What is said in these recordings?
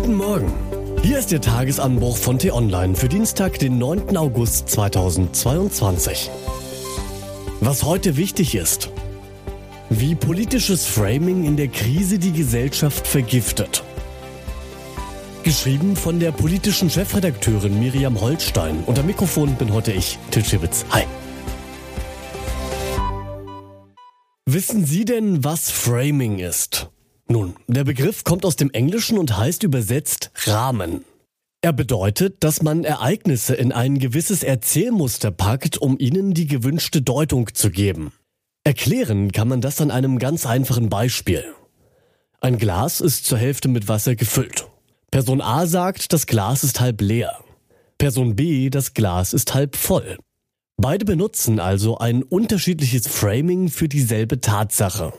Guten Morgen. Hier ist der Tagesanbruch von T-Online für Dienstag, den 9. August 2022. Was heute wichtig ist. Wie politisches Framing in der Krise die Gesellschaft vergiftet. Geschrieben von der politischen Chefredakteurin Miriam Holstein. Am Mikrofon bin heute ich, Til Schibitz. Hi. Wissen Sie denn, was Framing ist? Nun, der Begriff kommt aus dem Englischen und heißt übersetzt Rahmen. Er bedeutet, dass man Ereignisse in ein gewisses Erzählmuster packt, um ihnen die gewünschte Deutung zu geben. Erklären kann man das an einem ganz einfachen Beispiel. Ein Glas ist zur Hälfte mit Wasser gefüllt. Person A sagt, das Glas ist halb leer. Person B, das Glas ist halb voll. Beide benutzen also ein unterschiedliches Framing für dieselbe Tatsache.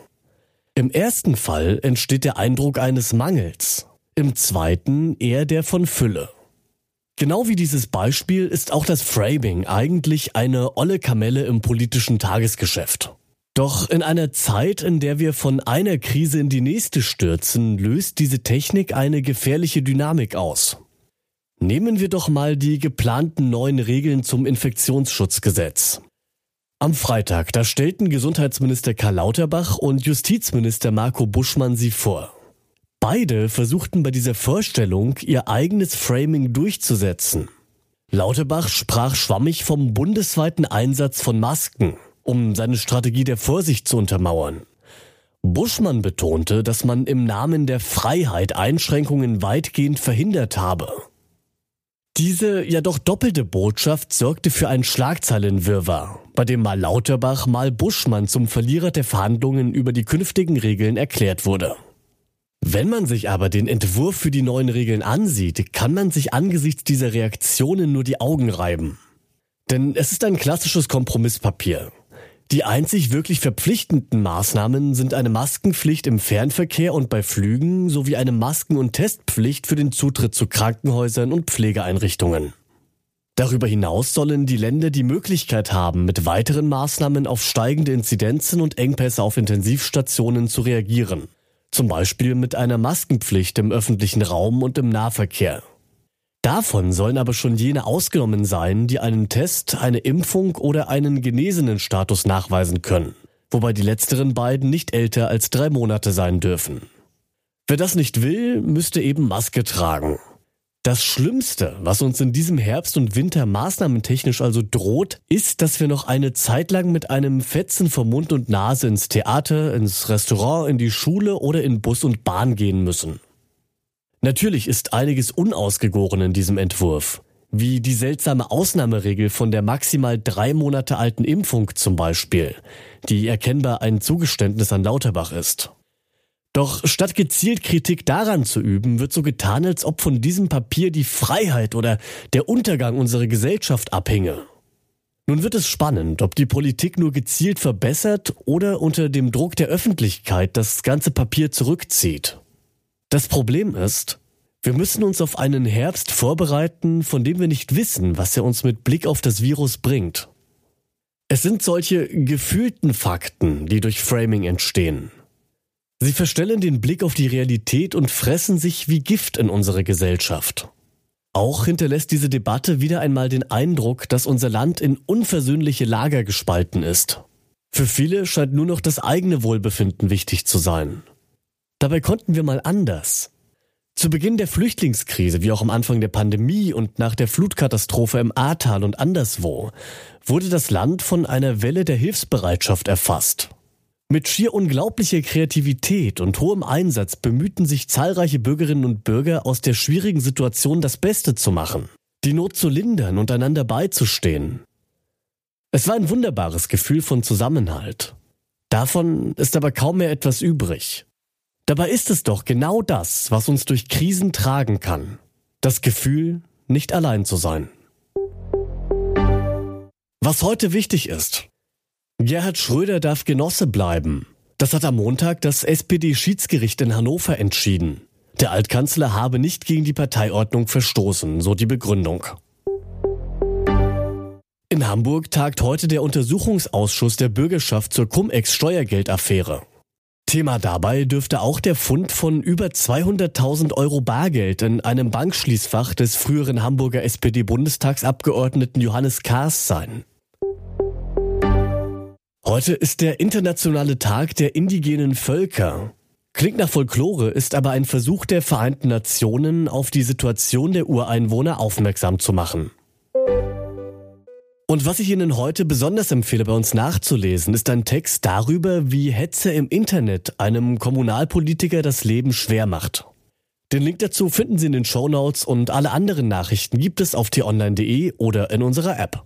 Im ersten Fall entsteht der Eindruck eines Mangels, im zweiten eher der von Fülle. Genau wie dieses Beispiel ist auch das Framing eigentlich eine olle Kamelle im politischen Tagesgeschäft. Doch in einer Zeit, in der wir von einer Krise in die nächste stürzen, löst diese Technik eine gefährliche Dynamik aus. Nehmen wir doch mal die geplanten neuen Regeln zum Infektionsschutzgesetz. Am Freitag, da stellten Gesundheitsminister Karl Lauterbach und Justizminister Marco Buschmann sie vor. Beide versuchten bei dieser Vorstellung ihr eigenes Framing durchzusetzen. Lauterbach sprach schwammig vom bundesweiten Einsatz von Masken, um seine Strategie der Vorsicht zu untermauern. Buschmann betonte, dass man im Namen der Freiheit Einschränkungen weitgehend verhindert habe. Diese ja doch doppelte Botschaft sorgte für ein Schlagzeilenwirrwarr, bei dem mal Lauterbach, mal Buschmann zum Verlierer der Verhandlungen über die künftigen Regeln erklärt wurde. Wenn man sich aber den Entwurf für die neuen Regeln ansieht, kann man sich angesichts dieser Reaktionen nur die Augen reiben. Denn es ist ein klassisches Kompromisspapier. Die einzig wirklich verpflichtenden Maßnahmen sind eine Maskenpflicht im Fernverkehr und bei Flügen sowie eine Masken- und Testpflicht für den Zutritt zu Krankenhäusern und Pflegeeinrichtungen. Darüber hinaus sollen die Länder die Möglichkeit haben, mit weiteren Maßnahmen auf steigende Inzidenzen und Engpässe auf Intensivstationen zu reagieren. Zum Beispiel mit einer Maskenpflicht im öffentlichen Raum und im Nahverkehr. Davon sollen aber schon jene ausgenommen sein, die einen Test, eine Impfung oder einen genesenen Status nachweisen können, wobei die letzteren beiden nicht älter als drei Monate sein dürfen. Wer das nicht will, müsste eben Maske tragen. Das Schlimmste, was uns in diesem Herbst und Winter maßnahmentechnisch also droht, ist, dass wir noch eine Zeit lang mit einem Fetzen vor Mund und Nase ins Theater, ins Restaurant, in die Schule oder in Bus und Bahn gehen müssen. Natürlich ist einiges unausgegoren in diesem Entwurf, wie die seltsame Ausnahmeregel von der maximal drei Monate alten Impfung zum Beispiel, die erkennbar ein Zugeständnis an Lauterbach ist. Doch statt gezielt Kritik daran zu üben, wird so getan, als ob von diesem Papier die Freiheit oder der Untergang unserer Gesellschaft abhinge. Nun wird es spannend, ob die Politik nur gezielt verbessert oder unter dem Druck der Öffentlichkeit das ganze Papier zurückzieht. Das Problem ist, wir müssen uns auf einen Herbst vorbereiten, von dem wir nicht wissen, was er uns mit Blick auf das Virus bringt. Es sind solche gefühlten Fakten, die durch Framing entstehen. Sie verstellen den Blick auf die Realität und fressen sich wie Gift in unsere Gesellschaft. Auch hinterlässt diese Debatte wieder einmal den Eindruck, dass unser Land in unversöhnliche Lager gespalten ist. Für viele scheint nur noch das eigene Wohlbefinden wichtig zu sein. Dabei konnten wir mal anders. Zu Beginn der Flüchtlingskrise, wie auch am Anfang der Pandemie und nach der Flutkatastrophe im Ahrtal und anderswo, wurde das Land von einer Welle der Hilfsbereitschaft erfasst. Mit schier unglaublicher Kreativität und hohem Einsatz bemühten sich zahlreiche Bürgerinnen und Bürger aus der schwierigen Situation das Beste zu machen, die Not zu lindern und einander beizustehen. Es war ein wunderbares Gefühl von Zusammenhalt. Davon ist aber kaum mehr etwas übrig. Dabei ist es doch genau das, was uns durch Krisen tragen kann. Das Gefühl, nicht allein zu sein. Was heute wichtig ist. Gerhard Schröder darf Genosse bleiben. Das hat am Montag das SPD-Schiedsgericht in Hannover entschieden. Der Altkanzler habe nicht gegen die Parteiordnung verstoßen, so die Begründung. In Hamburg tagt heute der Untersuchungsausschuss der Bürgerschaft zur Cum-Ex-Steuergeldaffäre. Thema dabei dürfte auch der Fund von über 200.000 Euro Bargeld in einem Bankschließfach des früheren Hamburger SPD-Bundestagsabgeordneten Johannes Kahrs sein. Heute ist der internationale Tag der indigenen Völker. Klingt nach Folklore, ist aber ein Versuch der Vereinten Nationen, auf die Situation der Ureinwohner aufmerksam zu machen. Und was ich Ihnen heute besonders empfehle, bei uns nachzulesen, ist ein Text darüber, wie Hetze im Internet einem Kommunalpolitiker das Leben schwer macht. Den Link dazu finden Sie in den Show Notes und alle anderen Nachrichten gibt es auf t-online.de oder in unserer App.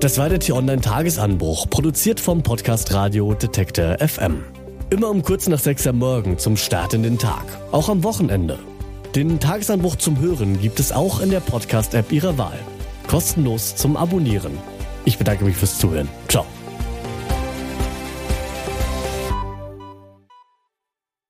Das war der T-Online Tagesanbruch, produziert vom Podcast Radio Detektor FM. Immer um kurz nach sechs am Morgen zum Start in den Tag, auch am Wochenende. Den Tagesanbruch zum Hören gibt es auch in der Podcast-App Ihrer Wahl kostenlos zum Abonnieren. Ich bedanke mich fürs Zuhören. Ciao.